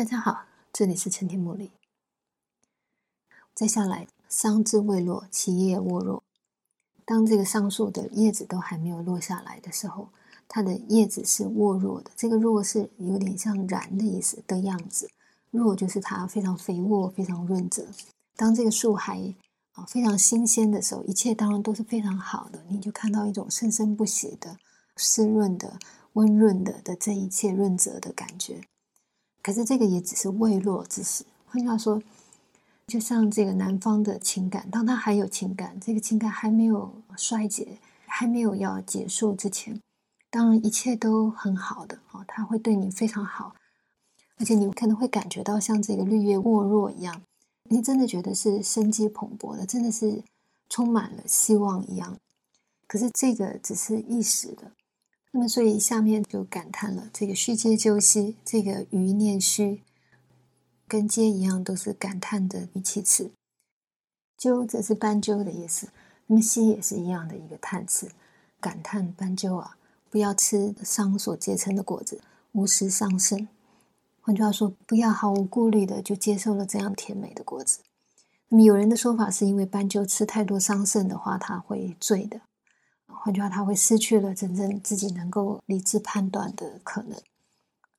大家好，这里是陈天茉莉。再下来，桑枝未落，其叶沃若。当这个桑树的叶子都还没有落下来的时候，它的叶子是沃若的。这个“若”是有点像燃的意思的样子，“若”就是它非常肥沃、非常润泽。当这个树还啊非常新鲜的时候，一切当然都是非常好的。你就看到一种生生不息的、湿润的、温润的的这一切润泽的感觉。可是这个也只是未落之时。换句话说，就像这个男方的情感，当他还有情感，这个情感还没有衰竭，还没有要结束之前，当然一切都很好的哦，他会对你非常好，而且你可能会感觉到像这个绿叶沃若一样，你真的觉得是生机蓬勃的，真的是充满了希望一样。可是这个只是一时的。那么，所以下面就感叹了：这个虚皆鸠兮，这个余念虚，跟皆一样，都是感叹的语气词。鸠则是斑鸠的意思，那么兮也是一样的一个叹词，感叹斑鸠啊，不要吃桑所结成的果子，无食桑葚。换句话说，不要毫无顾虑的就接受了这样甜美的果子。那么有人的说法是因为斑鸠吃太多桑葚的话，它会醉的。换句话，他会失去了真正自己能够理智判断的可能。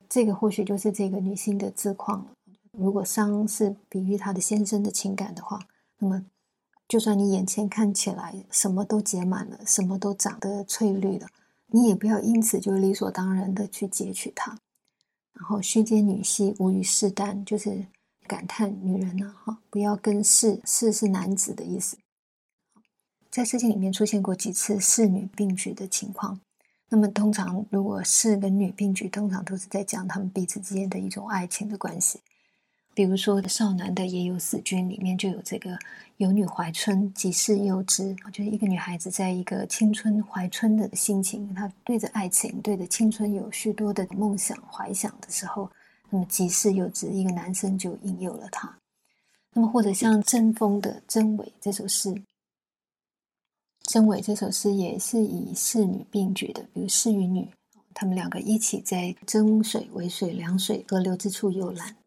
这个或许就是这个女性的自况了。如果伤是比喻她的先生的情感的话，那么就算你眼前看起来什么都结满了，什么都长得翠绿了，你也不要因此就理所当然的去截取它。然后虚皆女兮，无与士耽，就是感叹女人呢，哈，不要跟士，士是男子的意思。在诗经里面出现过几次士女并举的情况，那么通常如果士跟女并举，通常都是在讲他们彼此之间的一种爱情的关系。比如说少男的也有死君里面就有这个有女怀春，即是幼之，就是一个女孩子在一个青春怀春的心情，她对着爱情、对着青春有许多的梦想怀想的时候，那么即是幼之，一个男生就引诱了她。那么或者像贞丰的《真伪》这首诗。真伪这首诗也是以侍女并举的，比如侍与女，他们两个一起在真水为水凉水河流之处游览，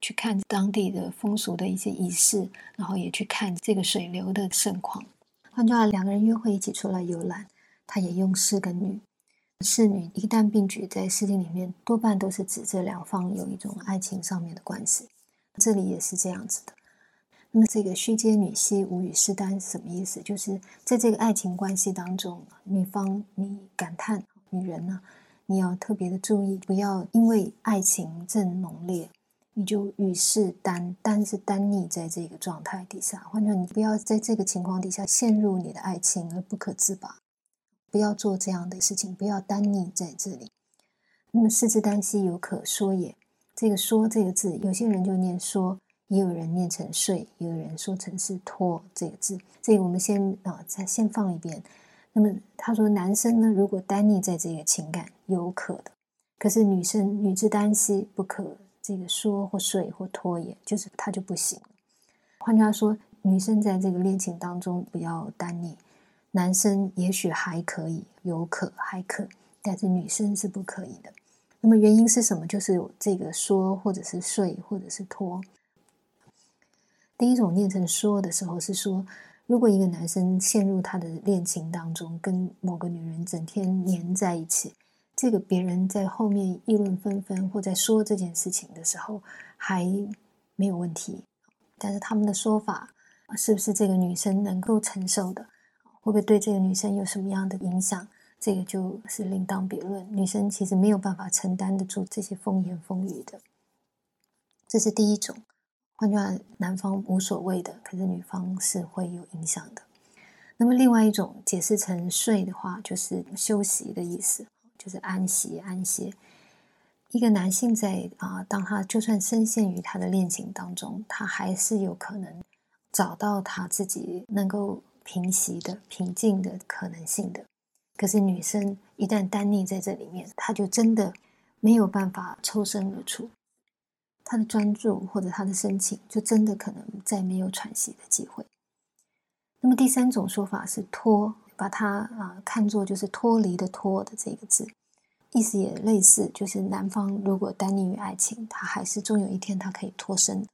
去看当地的风俗的一些仪式，然后也去看这个水流的盛况。换句话，两个人约会一起出来游览，他也用士跟女。侍女一旦并举，在诗经里面多半都是指这两方有一种爱情上面的关系，这里也是这样子的。那么这个虚皆女兮，无与士耽是什么意思？就是在这个爱情关系当中，女方你感叹，女人呢，你要特别的注意，不要因为爱情正浓烈，你就与世单单是单逆在这个状态底下，或者你不要在这个情况底下陷入你的爱情而不可自拔，不要做这样的事情，不要单逆在这里。那么士之耽兮，有可说也。这个说这个字，有些人就念说。也有人念成睡，也有人说成是托这个字。这个我们先啊，再先放一边。那么他说，男生呢，如果单溺在这个情感，有可的；可是女生，女之单兮，不可这个说或睡或拖也，就是他就不行。换句话说，女生在这个恋情当中不要单溺，男生也许还可以，有可还可，但是女生是不可以的。那么原因是什么？就是这个说，或者是睡，或者是拖。第一种念成说的时候是说，如果一个男生陷入他的恋情当中，跟某个女人整天黏在一起，这个别人在后面议论纷纷或在说这件事情的时候还没有问题，但是他们的说法是不是这个女生能够承受的，会不会对这个女生有什么样的影响，这个就是另当别论。女生其实没有办法承担得住这些风言风语的，这是第一种。换句话，男方无所谓的，可是女方是会有影响的。那么，另外一种解释成睡的话，就是休息的意思，就是安息、安歇。一个男性在啊，当他就算深陷于他的恋情当中，他还是有可能找到他自己能够平息的、平静的可能性的。可是女生一旦单溺在这里面，她就真的没有办法抽身而出。他的专注或者他的深情，就真的可能再没有喘息的机会。那么第三种说法是脱，把它啊看作就是脱离的脱的这个字，意思也类似，就是男方如果单溺于爱情，他还是终有一天他可以脱身，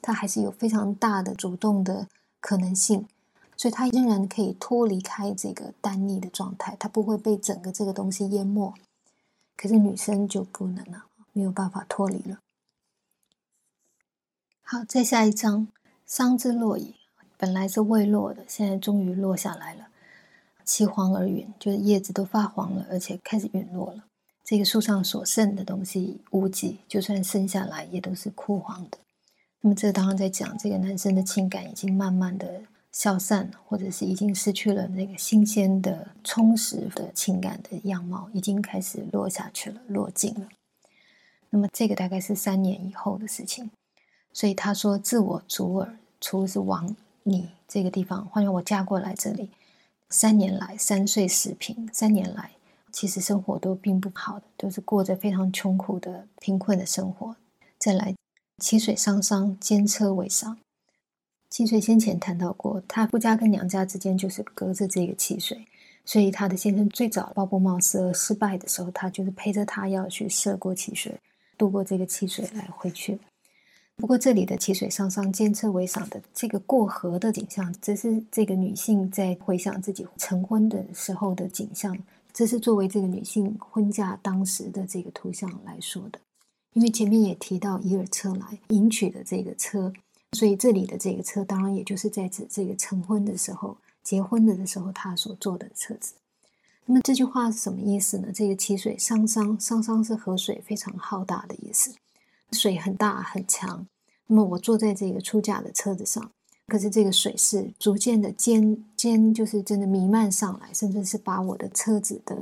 他还是有非常大的主动的可能性，所以他仍然可以脱离开这个单溺的状态，他不会被整个这个东西淹没。可是女生就不能了，没有办法脱离了。好，再下一章，桑之落矣，本来是未落的，现在终于落下来了。其黄而陨，就是叶子都发黄了，而且开始陨落了。这个树上所剩的东西无几，就算生下来也都是枯黄的。那么，这当然在讲这个男生的情感已经慢慢的消散，或者是已经失去了那个新鲜的、充实的情感的样貌，已经开始落下去了，落尽了。那么，这个大概是三年以后的事情。所以他说：“自我主耳，除是往你这个地方，换成我嫁过来这里。”三年来，三岁十平。三年来，其实生活都并不好的，都是过着非常穷苦的、贫困的生活。再来，七水桑桑，兼车为上。七水先前谈到过，他夫家跟娘家之间就是隔着这个汽水，所以他的先生最早包布冒失而失败的时候，他就是陪着他要去涉过汽水，渡过这个汽水来回去。不过，这里的七水上上监车为赏的这个过河的景象，这是这个女性在回想自己成婚的时候的景象，这是作为这个女性婚嫁当时的这个图像来说的。因为前面也提到以尔车来迎娶的这个车，所以这里的这个车，当然也就是在指这个成婚的时候、结婚的的时候他所坐的车子。那么这句话是什么意思呢？这个七水上上上上是河水非常浩大的意思。水很大很强，那么我坐在这个出嫁的车子上，可是这个水是逐渐的尖尖，就是真的弥漫上来，甚至是把我的车子的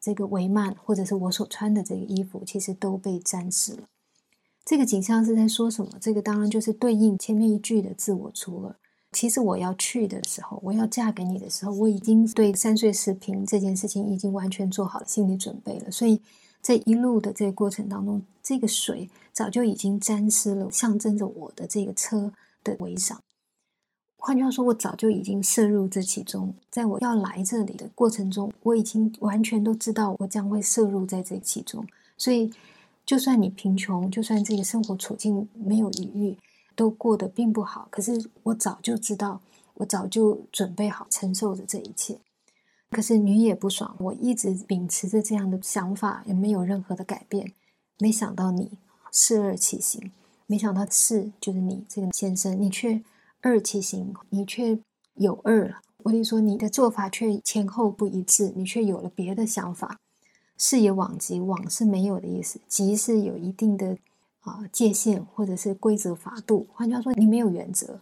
这个帷幔，或者是我所穿的这个衣服，其实都被沾湿了。这个景象是在说什么？这个当然就是对应前面一句的自我除了。其实我要去的时候，我要嫁给你的时候，我已经对三岁视频这件事情已经完全做好了心理准备了，所以。这一路的这个过程当中，这个水早就已经沾湿了，象征着我的这个车的围上。换句话说，我早就已经摄入这其中。在我要来这里的过程中，我已经完全都知道我将会摄入在这其中。所以，就算你贫穷，就算这个生活处境没有余裕，都过得并不好，可是我早就知道，我早就准备好承受着这一切。可是女也不爽，我一直秉持着这样的想法，也没有任何的改变。没想到你是二起行，没想到是就是你这个先生，你却二起行，你却有二了。我跟你说，你的做法却前后不一致，你却有了别的想法。是也往极，往是没有的意思，极是有一定的啊界限或者是规则法度。换句话说，你没有原则。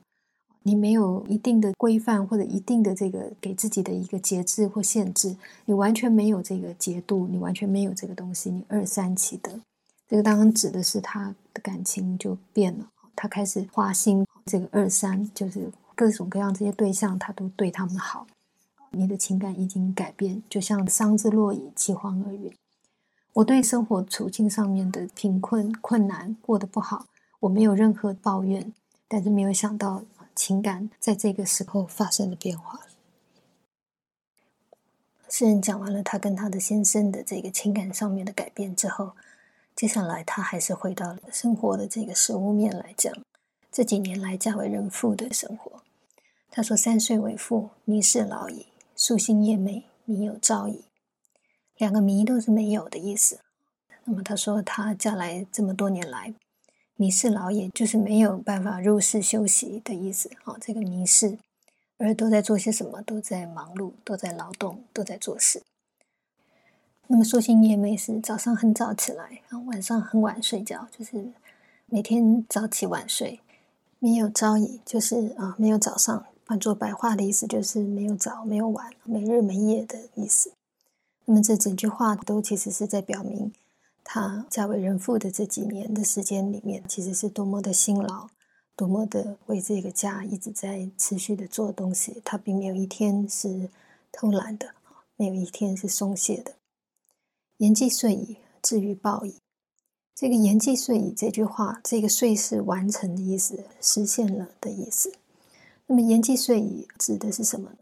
你没有一定的规范或者一定的这个给自己的一个节制或限制，你完全没有这个节度，你完全没有这个东西，你二三起的，这个当然指的是他的感情就变了，他开始花心，这个二三就是各种各样这些对象，他都对他们好，你的情感已经改变，就像桑之落矣，其黄而陨。我对生活处境上面的贫困困难过得不好，我没有任何抱怨，但是没有想到。情感在这个时候发生了变化。诗人讲完了他跟他的先生的这个情感上面的改变之后，接下来他还是回到了生活的这个实物面来讲这几年来嫁为人妇的生活。他说：“三岁为妇，迷是老矣；夙兴夜寐，迷有朝矣。”两个“迷”都是没有的意思。那么他说，他嫁来这么多年来。迷失老也，就是没有办法入室休息的意思。哦，这个迷失，而都在做些什么？都在忙碌，都在劳动，都在做事。那么，说心夜寐是早上很早起来，然后，晚上很晚睡觉，就是每天早起晚睡。没有朝矣，就是啊，没有早上。换作白话的意思，就是没有早，没有晚，没日没夜的意思。那么，这整句话都其实是在表明。他嫁为人妇的这几年的时间里面，其实是多么的辛劳，多么的为这个家一直在持续的做东西。他并没有一天是偷懒的，没有一天是松懈的。言既遂矣，至于报矣。这个“言既遂矣”这句话，这个“遂”是完成的意思，实现了的意思。那么“言既遂矣”指的是什么呢？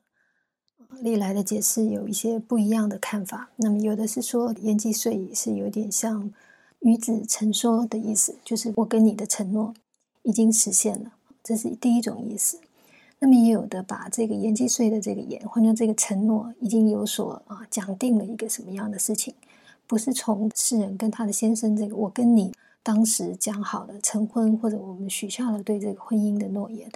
历来的解释有一些不一样的看法。那么，有的是说言既遂矣是有点像与子成说的意思，就是我跟你的承诺已经实现了，这是第一种意思。那么，也有的把这个言既遂的这个言换成这个承诺已经有所啊讲定了一个什么样的事情，不是从世人跟他的先生这个我跟你当时讲好了成婚，或者我们许下了对这个婚姻的诺言。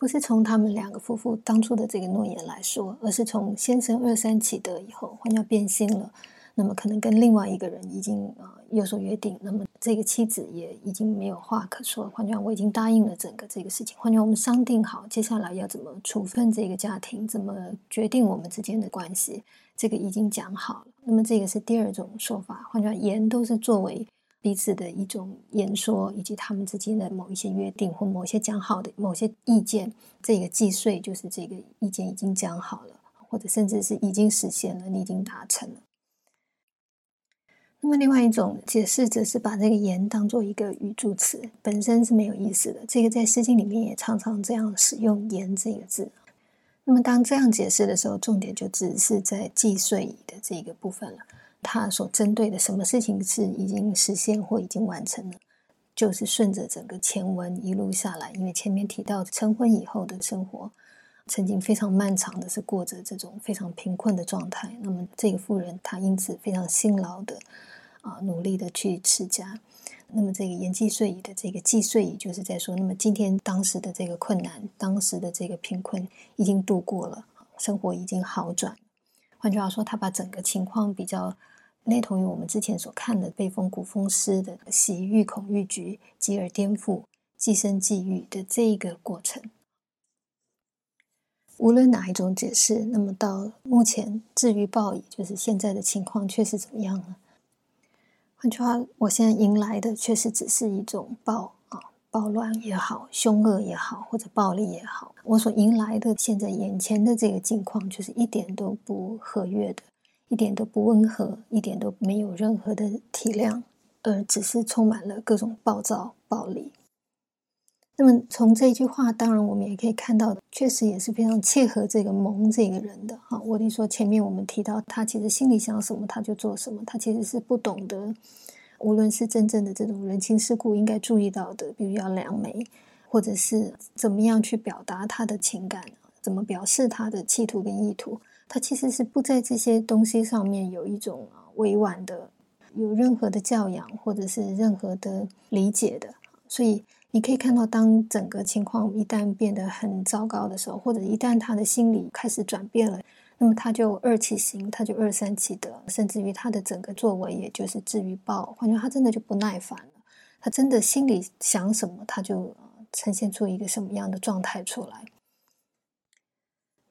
不是从他们两个夫妇当初的这个诺言来说，而是从先生二三起得以后，换掉变心了，那么可能跟另外一个人已经啊有所约定，那么这个妻子也已经没有话可说。换句话我已经答应了整个这个事情。换句话我们商定好接下来要怎么处分这个家庭，怎么决定我们之间的关系，这个已经讲好了。那么这个是第二种说法。换句话言都是作为。彼此的一种言说，以及他们之间的某一些约定或某些讲好的某些意见，这个计税就是这个意见已经讲好了，或者甚至是已经实现了，你已经达成了。那么，另外一种解释则是把这个“言”当做一个语助词，本身是没有意思的。这个在《诗经》里面也常常这样使用“言”这个字。那么，当这样解释的时候，重点就只是在计税的这个部分了。他所针对的什么事情是已经实现或已经完成了，就是顺着整个前文一路下来，因为前面提到成婚以后的生活，曾经非常漫长的是过着这种非常贫困的状态。那么这个妇人她因此非常辛劳的啊，努力的去持家。那么这个言既遂矣的这个既遂矣，就是在说，那么今天当时的这个困难，当时的这个贫困已经度过了，生活已经好转。换句话说，他把整个情况比较。类同于我们之前所看的《被风骨风诗》的“喜欲恐欲局，继而颠覆，寄生际遇”的这一个过程。无论哪一种解释，那么到目前至于暴矣，就是现在的情况却是怎么样呢？换句话，我现在迎来的确实只是一种暴啊，暴乱也好，凶恶也好，或者暴力也好，我所迎来的现在眼前的这个境况，就是一点都不和悦的。一点都不温和，一点都没有任何的体谅，而只是充满了各种暴躁、暴力。那么从这句话，当然我们也可以看到，确实也是非常切合这个蒙这个人的。哈，我听说前面我们提到，他其实心里想什么，他就做什么。他其实是不懂得，无论是真正的这种人情世故应该注意到的，比如要两眉，或者是怎么样去表达他的情感，怎么表示他的企图跟意图。他其实是不在这些东西上面有一种委婉的，有任何的教养或者是任何的理解的，所以你可以看到，当整个情况一旦变得很糟糕的时候，或者一旦他的心理开始转变了，那么他就二起行，他就二三起德，甚至于他的整个作为，也就是至于暴，换句话他真的就不耐烦了，他真的心里想什么，他就呈现出一个什么样的状态出来。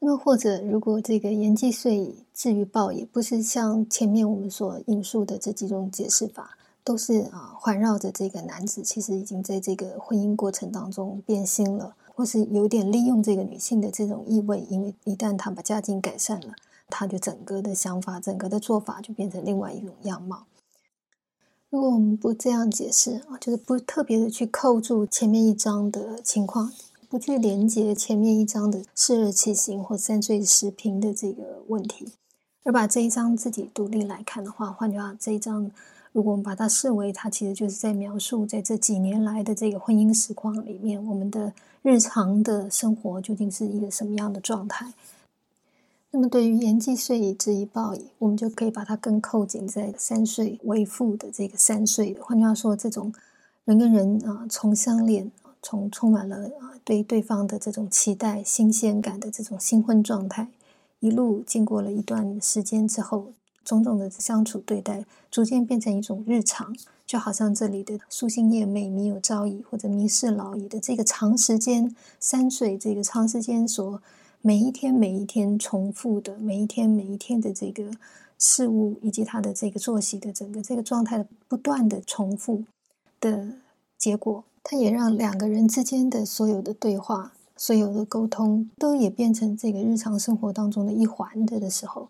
那，或者如果这个言既遂矣，至于暴也，不是像前面我们所引述的这几种解释法，都是啊环绕着这个男子，其实已经在这个婚姻过程当中变心了，或是有点利用这个女性的这种意味，因为一旦他把家境改善了，他就整个的想法、整个的做法就变成另外一种样貌。如果我们不这样解释啊，就是不特别的去扣住前面一章的情况。不去连接前面一章的四二七行或三岁十平的这个问题，而把这一章自己独立来看的话，换句话，这一章如果我们把它视为它其实就是在描述在这几年来的这个婚姻实况里面，我们的日常的生活究竟是一个什么样的状态？那么对于言既遂矣，知以暴矣，我们就可以把它更扣紧在三岁为父的这个三岁的。换句话说，这种人跟人啊，从相恋。从充满了啊对对方的这种期待、新鲜感的这种新婚状态，一路经过了一段时间之后，种种的相处对待，逐渐变成一种日常，就好像这里的“夙兴夜寐，迷有朝矣”或者“迷事老矣”的这个长时间三岁，这个长时间所每一天每一天重复的每一天每一天的这个事物，以及他的这个作息的整个这个状态的不断的重复的结果。它也让两个人之间的所有的对话、所有的沟通，都也变成这个日常生活当中的一环的的时候，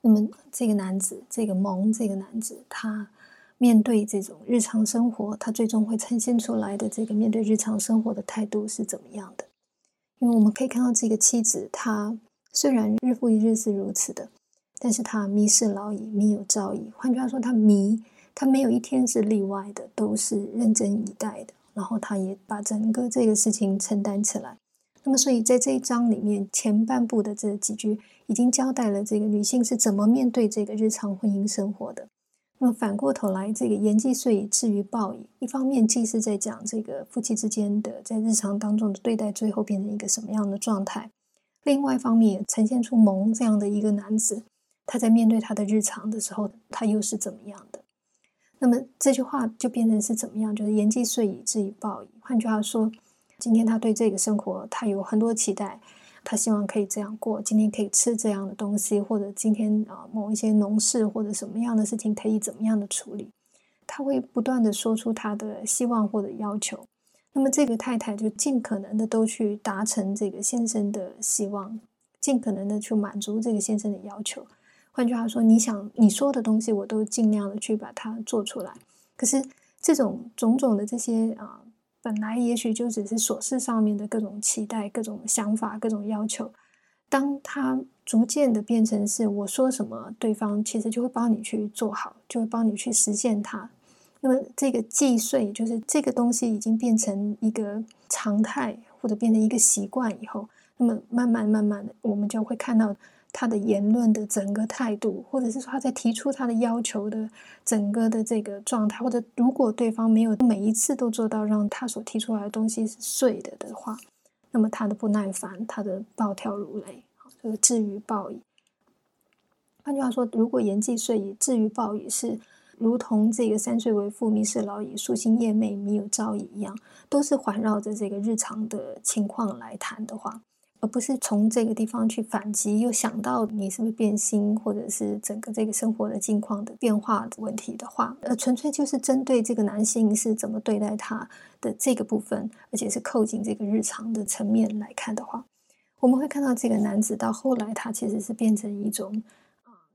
那么这个男子，这个萌这个男子，他面对这种日常生活，他最终会呈现出来的这个面对日常生活的态度是怎么样的？因为我们可以看到，这个妻子她虽然日复一日是如此的，但是他迷失劳矣，弥有兆矣。换句话说，他迷，他没有一天是例外的，都是认真以待的。然后他也把整个这个事情承担起来。那么，所以在这一章里面前半部的这几句，已经交代了这个女性是怎么面对这个日常婚姻生活的。那么反过头来，这个言既遂以至于报矣。一方面既是在讲这个夫妻之间的在日常当中的对待，最后变成一个什么样的状态；另外一方面也呈现出蒙这样的一个男子，他在面对他的日常的时候，他又是怎么样的？那么这句话就变成是怎么样？就是言既遂以至于报矣。换句话说，今天他对这个生活，他有很多期待。他希望可以这样过，今天可以吃这样的东西，或者今天啊某一些农事或者什么样的事情可以怎么样的处理，他会不断的说出他的希望或者要求。那么这个太太就尽可能的都去达成这个先生的希望，尽可能的去满足这个先生的要求。换句话说，你想你说的东西，我都尽量的去把它做出来。可是这种种种的这些啊。本来也许就只是琐事上面的各种期待、各种想法、各种要求，当他逐渐的变成是我说什么，对方其实就会帮你去做好，就会帮你去实现它。那么这个计税，就是这个东西已经变成一个常态，或者变成一个习惯以后，那么慢慢慢慢的，我们就会看到。他的言论的整个态度，或者是说他在提出他的要求的整个的这个状态，或者如果对方没有每一次都做到让他所提出来的东西是碎的的话，那么他的不耐烦，他的暴跳如雷，这个至于暴矣。换句话说，如果言既遂矣，至于暴矣，是如同这个三岁为父，迷失老矣，夙兴夜寐，弥有朝矣一样，都是环绕着这个日常的情况来谈的话。而不是从这个地方去反击，又想到你是不是变心，或者是整个这个生活的境况的变化的问题的话，呃，纯粹就是针对这个男性是怎么对待他的这个部分，而且是扣紧这个日常的层面来看的话，我们会看到这个男子到后来，他其实是变成一种，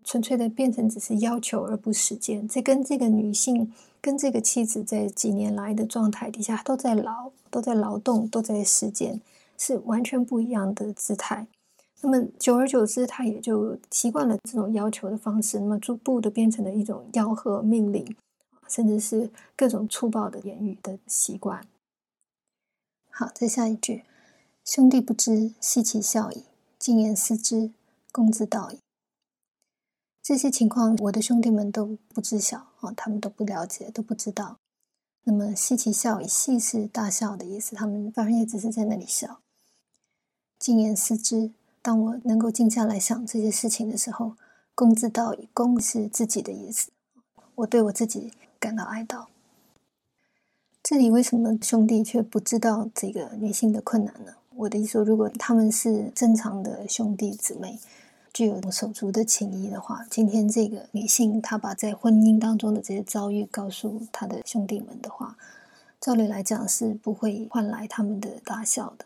纯粹的变成只是要求而不实践。这跟这个女性跟这个妻子在几年来的状态底下，都在劳，都在劳动，都在实践。是完全不一样的姿态，那么久而久之，他也就习惯了这种要求的方式，那么逐步的变成了一种吆喝、命令，甚至是各种粗暴的言语的习惯。好，再下一句：“兄弟不知，悉其笑矣；静言思之，公之道矣。”这些情况，我的兄弟们都不知晓啊，他们都不了解，都不知道。那么“悉其笑矣”，“悉”是大笑的意思，他们反而也只是在那里笑。静言思之，当我能够静下来想这些事情的时候，公之道以。公是自己的意思，我对我自己感到哀悼。这里为什么兄弟却不知道这个女性的困难呢？我的意思说，如果他们是正常的兄弟姊妹，具有手足的情谊的话，今天这个女性她把在婚姻当中的这些遭遇告诉她的兄弟们的话，照理来讲是不会换来他们的大笑的。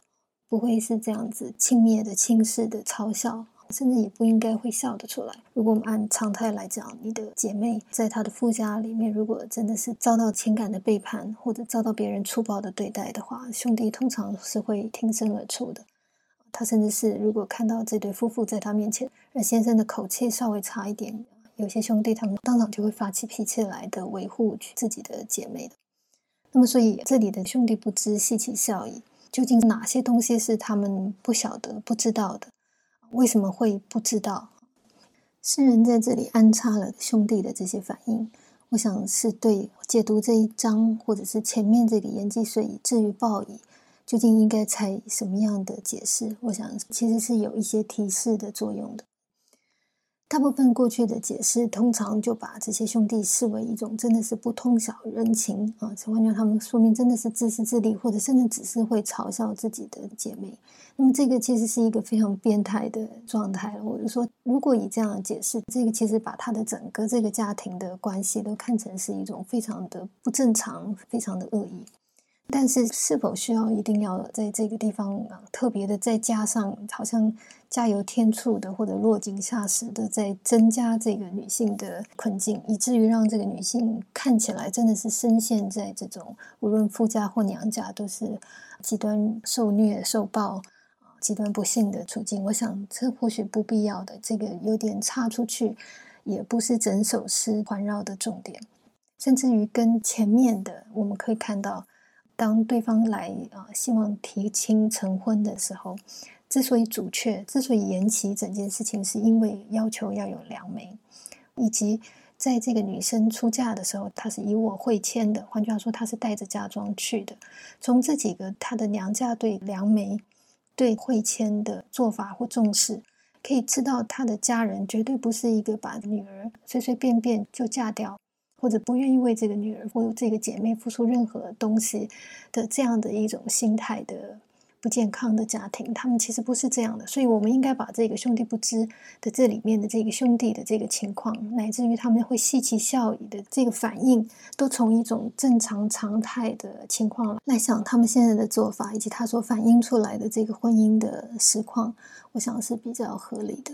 不会是这样子轻蔑的、轻视的嘲笑，甚至也不应该会笑得出来。如果我们按常态来讲，你的姐妹在她的夫家里面，如果真的是遭到情感的背叛，或者遭到别人粗暴的对待的话，兄弟通常是会挺身而出的。他甚至是如果看到这对夫妇在他面前，而先生的口气稍微差一点，有些兄弟他们当场就会发起脾气来的维护自己的姐妹的。那么，所以这里的兄弟不知，悉其笑矣。究竟哪些东西是他们不晓得、不知道的？为什么会不知道？诗人在这里安插了兄弟的这些反应，我想是对解读这一章，或者是前面这个言既遂以至于报矣，究竟应该采什么样的解释？我想其实是有一些提示的作用的。大部分过去的解释，通常就把这些兄弟视为一种真的是不通晓人情啊，换句话他们说明真的是自私自利，或者甚至只是会嘲笑自己的姐妹。那么这个其实是一个非常变态的状态了。我就说，如果以这样的解释，这个其实把他的整个这个家庭的关系都看成是一种非常的不正常、非常的恶意。但是，是否需要一定要在这个地方啊特别的再加上，好像加油添醋的，或者落井下石的，在增加这个女性的困境，以至于让这个女性看起来真的是深陷在这种无论夫家或娘家都是极端受虐受暴极端不幸的处境。我想这或许不必要的，这个有点差出去，也不是整首诗环绕的重点。甚至于跟前面的，我们可以看到，当对方来啊希望提亲成婚的时候，之所以阻却，之所以延期整件事情，是因为要求要有良媒，以及。在这个女生出嫁的时候，她是以我会签的，换句话说，她是带着嫁妆去的。从这几个她的娘家对梁梅、对会签的做法或重视，可以知道她的家人绝对不是一个把女儿随随便便就嫁掉，或者不愿意为这个女儿或这个姐妹付出任何东西的这样的一种心态的。不健康的家庭，他们其实不是这样的，所以我们应该把这个兄弟不知的这里面的这个兄弟的这个情况，乃至于他们会嬉其笑语的这个反应，都从一种正常常态的情况来想，他们现在的做法以及他所反映出来的这个婚姻的实况，我想是比较合理的。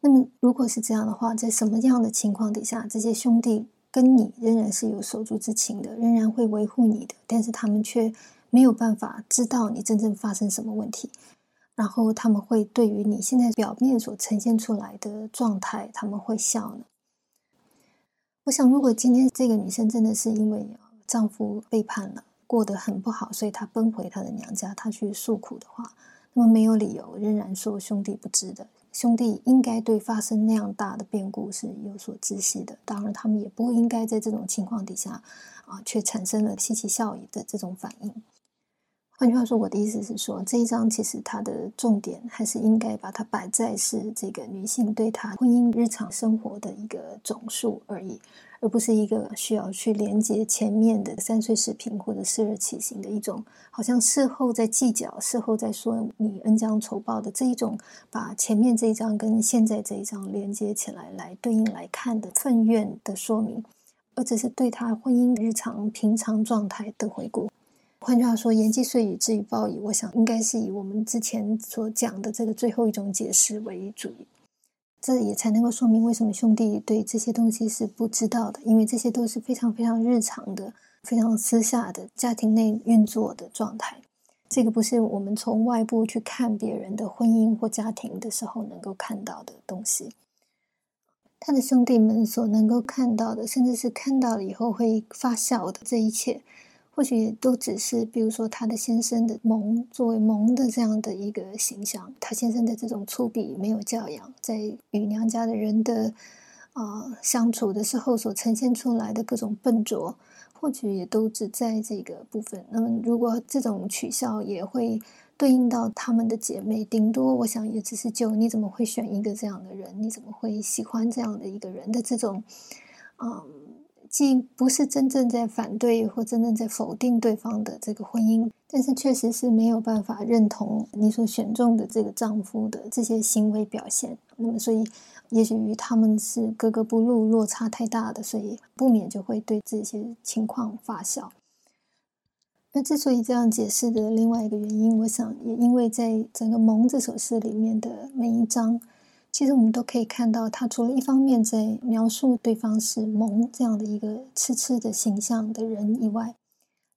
那么，如果是这样的话，在什么样的情况底下，这些兄弟跟你仍然是有手足之情的，仍然会维护你的，但是他们却。没有办法知道你真正发生什么问题，然后他们会对于你现在表面所呈现出来的状态，他们会笑呢。我想，如果今天这个女生真的是因为丈夫背叛了，过得很不好，所以她奔回她的娘家，她去诉苦的话，那么没有理由仍然说兄弟不知的。兄弟应该对发生那样大的变故是有所知悉的，当然他们也不应该在这种情况底下啊，却产生了稀奇效应的这种反应。换句话说，我的意思是说，这一章其实它的重点还是应该把它摆在是这个女性对她婚姻日常生活的一个总数而已，而不是一个需要去连接前面的三岁视频或者四日起行的一种，好像事后在计较、事后在说你恩将仇报的这一种，把前面这一章跟现在这一章连接起来来对应来看的愤怨的说明，而只是对她婚姻日常平常状态的回顾。换句话说，言既遂矣，至于报矣。我想应该是以我们之前所讲的这个最后一种解释为主，这也才能够说明为什么兄弟对这些东西是不知道的，因为这些都是非常非常日常的、非常私下的家庭内运作的状态。这个不是我们从外部去看别人的婚姻或家庭的时候能够看到的东西。他的兄弟们所能够看到的，甚至是看到了以后会发笑的这一切。或许都只是，比如说他的先生的萌，作为萌的这样的一个形象，他先生的这种粗鄙、没有教养，在与娘家的人的啊相处的时候所呈现出来的各种笨拙，或许也都只在这个部分。那么，如果这种取笑也会对应到他们的姐妹，顶多我想也只是就你怎么会选一个这样的人？你怎么会喜欢这样的一个人的这种，嗯。既不是真正在反对或真正在否定对方的这个婚姻，但是确实是没有办法认同你所选中的这个丈夫的这些行为表现。那么，所以也许与他们是格格不入、落差太大的，所以不免就会对这些情况发笑。那之所以这样解释的另外一个原因，我想也因为在整个《蒙》这首诗里面的每一章。其实我们都可以看到，他除了一方面在描述对方是萌这样的一个痴痴的形象的人以外，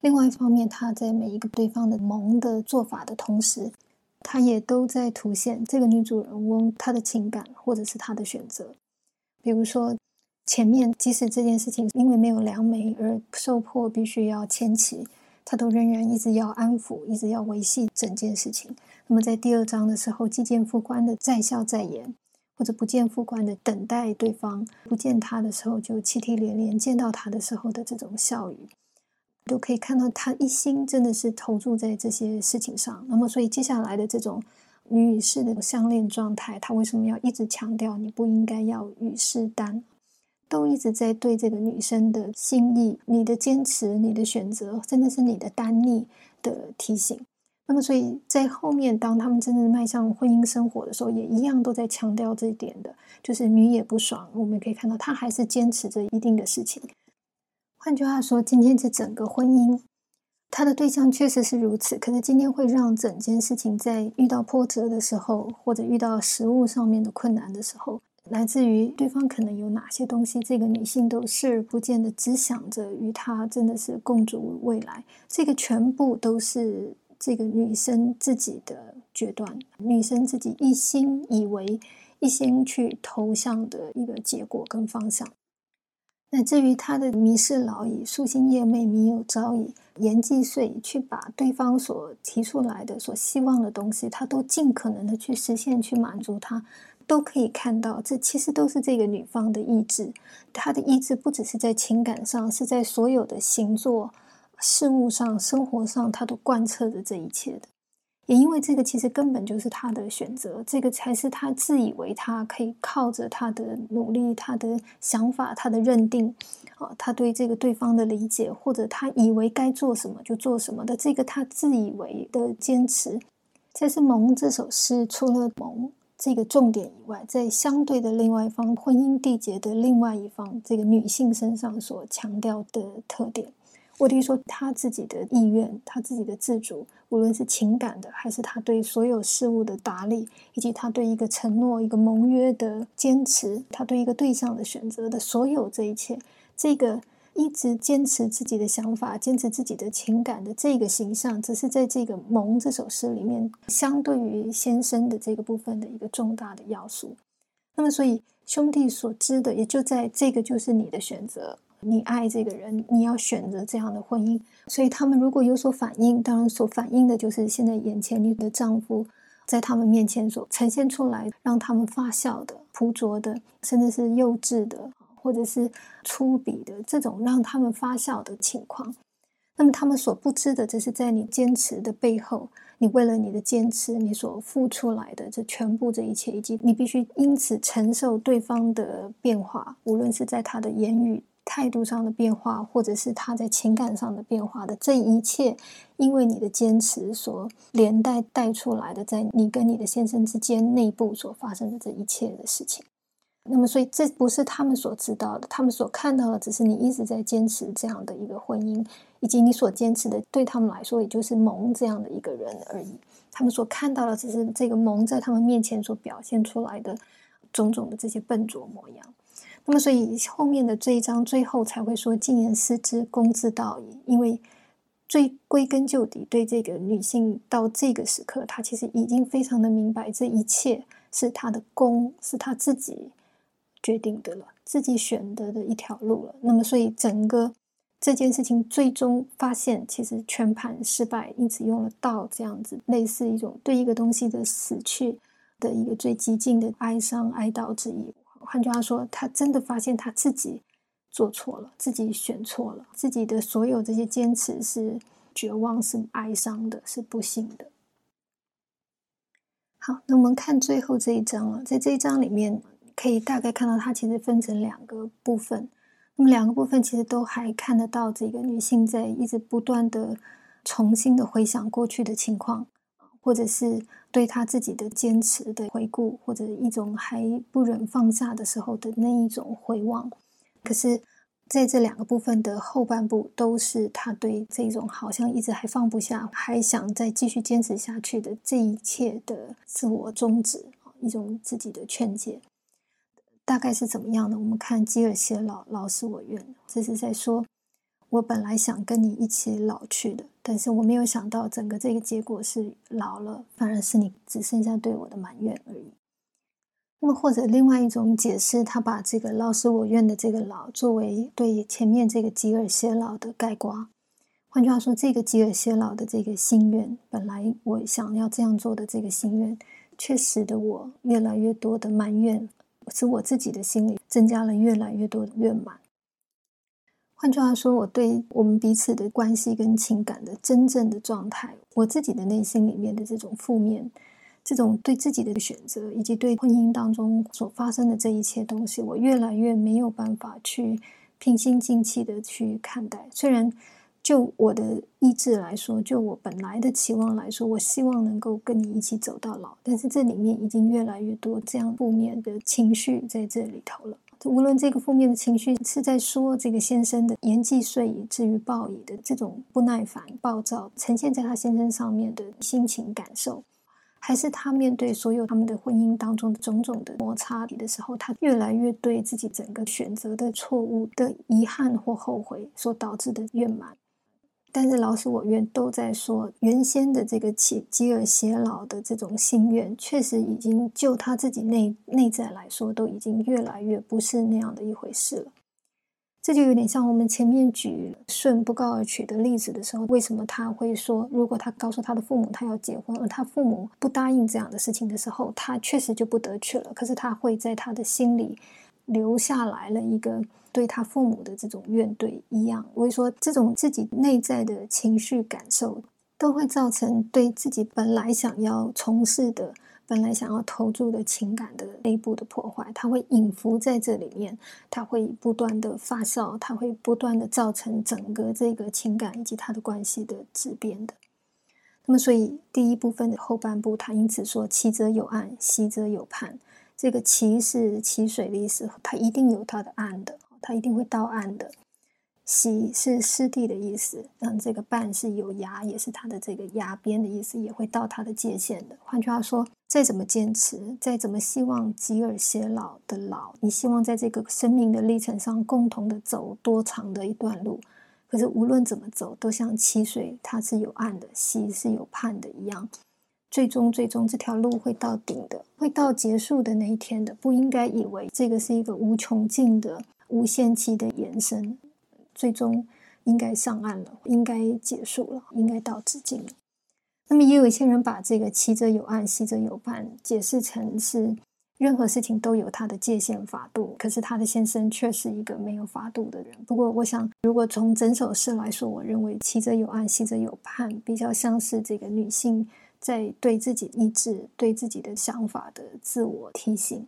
另外一方面，他在每一个对方的萌的做法的同时，他也都在凸显这个女主人翁她的情感或者是她的选择。比如说，前面即使这件事情因为没有良媒而受迫必须要迁徙，他都仍然一直要安抚，一直要维系整件事情。那么在第二章的时候，既见副官的在笑在言。或者不见副官的等待对方，不见他的时候就泣涕连连，见到他的时候的这种笑语，都可以看到他一心真的是投注在这些事情上。那么，所以接下来的这种女与士的相恋状态，他为什么要一直强调你不应该要与世单，都一直在对这个女生的心意、你的坚持、你的选择，真的是你的单逆的提醒。那么，所以在后面，当他们真正迈向婚姻生活的时候，也一样都在强调这一点的，就是女也不爽。我们可以看到，她还是坚持着一定的事情。换句话说，今天这整个婚姻，他的对象确实是如此。可是今天会让整件事情在遇到波折的时候，或者遇到食物上面的困难的时候，来自于对方可能有哪些东西，这个女性都视而不见的，只想着与他真的是共筑未来。这个全部都是。这个女生自己的决断，女生自己一心以为、一心去投向的一个结果跟方向。那至于他的迷失老矣，夙兴夜寐，迷有朝矣，言既遂，去把对方所提出来的、所希望的东西，他都尽可能的去实现、去满足他，都可以看到，这其实都是这个女方的意志。她的意志不只是在情感上，是在所有的行作、事物上、生活上，他都贯彻着这一切的。也因为这个，其实根本就是他的选择，这个才是他自以为他可以靠着他的努力、他的想法、他的认定，啊，他对这个对方的理解，或者他以为该做什么就做什么的这个他自以为的坚持。这是《蒙》这首诗除了“蒙”这个重点以外，在相对的另外一方婚姻缔结的另外一方这个女性身上所强调的特点。我听说他自己的意愿，他自己的自主，无论是情感的，还是他对所有事物的打理，以及他对一个承诺、一个盟约的坚持，他对一个对象的选择的所有这一切，这个一直坚持自己的想法、坚持自己的情感的这个形象，只是在这个“盟”这首诗里面，相对于先生的这个部分的一个重大的要素。那么，所以兄弟所知的，也就在这个就是你的选择。你爱这个人，你要选择这样的婚姻，所以他们如果有所反应，当然所反映的就是现在眼前你的丈夫在他们面前所呈现出来，让他们发笑的、朴拙的，甚至是幼稚的，或者是粗鄙的这种让他们发笑的情况。那么他们所不知的，这是在你坚持的背后，你为了你的坚持，你所付出来的这全部这一切，以及你必须因此承受对方的变化，无论是在他的言语。态度上的变化，或者是他在情感上的变化的这一切，因为你的坚持所连带带出来的，在你跟你的先生之间内部所发生的这一切的事情。那么，所以这不是他们所知道的，他们所看到的只是你一直在坚持这样的一个婚姻，以及你所坚持的，对他们来说也就是蒙这样的一个人而已。他们所看到的只是这个蒙在他们面前所表现出来的种种的这些笨拙模样。那么，所以后面的这一章最后才会说“静言思之，公之道矣”。因为最归根究底，对这个女性到这个时刻，她其实已经非常的明白，这一切是她的功，是她自己决定的了，自己选择的一条路了。那么，所以整个这件事情最终发现，其实全盘失败，因此用了“道”这样子，类似一种对一个东西的死去的一个最极尽的哀伤、哀悼之意。换句话说，他真的发现他自己做错了，自己选错了，自己的所有这些坚持是绝望、是哀伤的、是不幸的。好，那我们看最后这一章了，在这一章里面，可以大概看到它其实分成两个部分。那么两个部分其实都还看得到这个女性在一直不断的重新的回想过去的情况。或者是对他自己的坚持的回顾，或者一种还不忍放下的时候的那一种回望。可是，在这两个部分的后半部，都是他对这种好像一直还放不下，还想再继续坚持下去的这一切的自我终止一种自己的劝解，大概是怎么样的？我们看基尔谢老老师我愿，这是在说。我本来想跟你一起老去的，但是我没有想到整个这个结果是老了，反而是你只剩下对我的埋怨而已。那么或者另外一种解释，他把这个“老死我愿”的这个“老”作为对前面这个吉尔偕老的概括。换句话说，这个吉尔偕老的这个心愿，本来我想要这样做的这个心愿，却使得我越来越多的埋怨，使我自己的心里增加了越来越多的怨满。换句话说，我对我们彼此的关系跟情感的真正的状态，我自己的内心里面的这种负面，这种对自己的选择，以及对婚姻当中所发生的这一切东西，我越来越没有办法去平心静气的去看待。虽然就我的意志来说，就我本来的期望来说，我希望能够跟你一起走到老，但是这里面已经越来越多这样负面的情绪在这里头了。无论这个负面的情绪是在说这个先生的言既遂以至于暴矣的这种不耐烦、暴躁，呈现在他先生上面的心情感受，还是他面对所有他们的婚姻当中的种种的摩擦的时候，他越来越对自己整个选择的错误的遗憾或后悔所导致的怨满。但是老死我愿都在说，原先的这个起吉尔偕老的这种心愿，确实已经就他自己内内在来说，都已经越来越不是那样的一回事了。这就有点像我们前面举舜不告而娶的例子的时候，为什么他会说，如果他告诉他的父母他要结婚，而他父母不答应这样的事情的时候，他确实就不得娶了。可是他会在他的心里留下来了一个。对他父母的这种怨怼一样，我会说，这种自己内在的情绪感受，都会造成对自己本来想要从事的、本来想要投注的情感的内部的破坏。它会隐伏在这里面，它会不断的发酵，它会不断的造成整个这个情感以及它的关系的质变的。那么，所以第一部分的后半部，他因此说：“其则有岸，兮则有畔。”这个“其”是其水的意思，它一定有它的岸的。它一定会到岸的。洗是湿地的意思，嗯，这个半是有崖，也是它的这个崖边的意思，也会到它的界限的。换句话说，再怎么坚持，再怎么希望吉尔偕老的老，你希望在这个生命的历程上共同的走多长的一段路，可是无论怎么走，都像溪水，它是有岸的，溪是有畔的一样，最终最终这条路会到顶的，会到结束的那一天的。不应该以为这个是一个无穷尽的。无限期的延伸，最终应该上岸了，应该结束了，应该到止境了。那么，也有一些人把这个“其者有岸，兮者有畔”解释成是任何事情都有它的界限法度，可是他的先生却是一个没有法度的人。不过，我想，如果从整首诗来说，我认为“其者有岸，兮者有畔”比较像是这个女性在对自己意志、对自己的想法的自我提醒。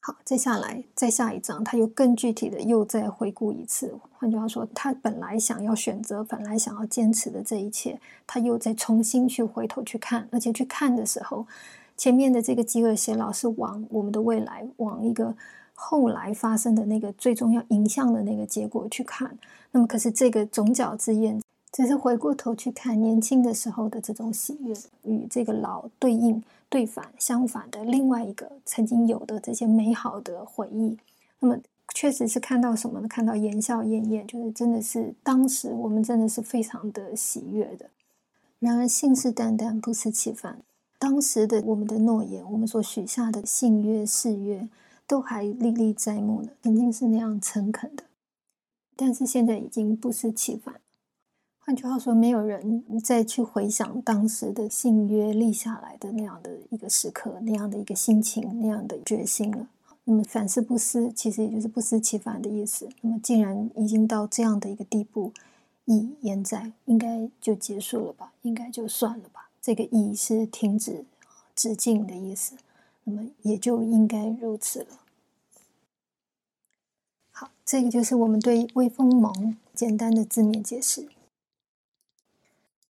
好，接下来，再下一章，他又更具体的又再回顾一次。换句话说，他本来想要选择，本来想要坚持的这一切，他又再重新去回头去看，而且去看的时候，前面的这个饥饿偕老是往我们的未来，往一个后来发生的那个最终要影响的那个结果去看。那么，可是这个总角之宴。只是回过头去看年轻的时候的这种喜悦，与这个老对应、对反、相反的另外一个曾经有的这些美好的回忆。那么，确实是看到什么呢？看到言笑晏晏，就是真的是当时我们真的是非常的喜悦的。然而，信誓旦旦、不思其反，当时的我们的诺言，我们所许下的信约、誓约，都还历历在目呢。曾经是那样诚恳的，但是现在已经不思其反。换句话说，没有人再去回想当时的信约立下来的那样的一个时刻，那样的一个心情，那样的决心了。那么反思不思，其实也就是不思其反的意思。那么既然已经到这样的一个地步，意言在，应该就结束了吧？应该就算了吧？这个意是停止、止境的意思。那么也就应该如此了。好，这个就是我们对微风盟简单的字面解释。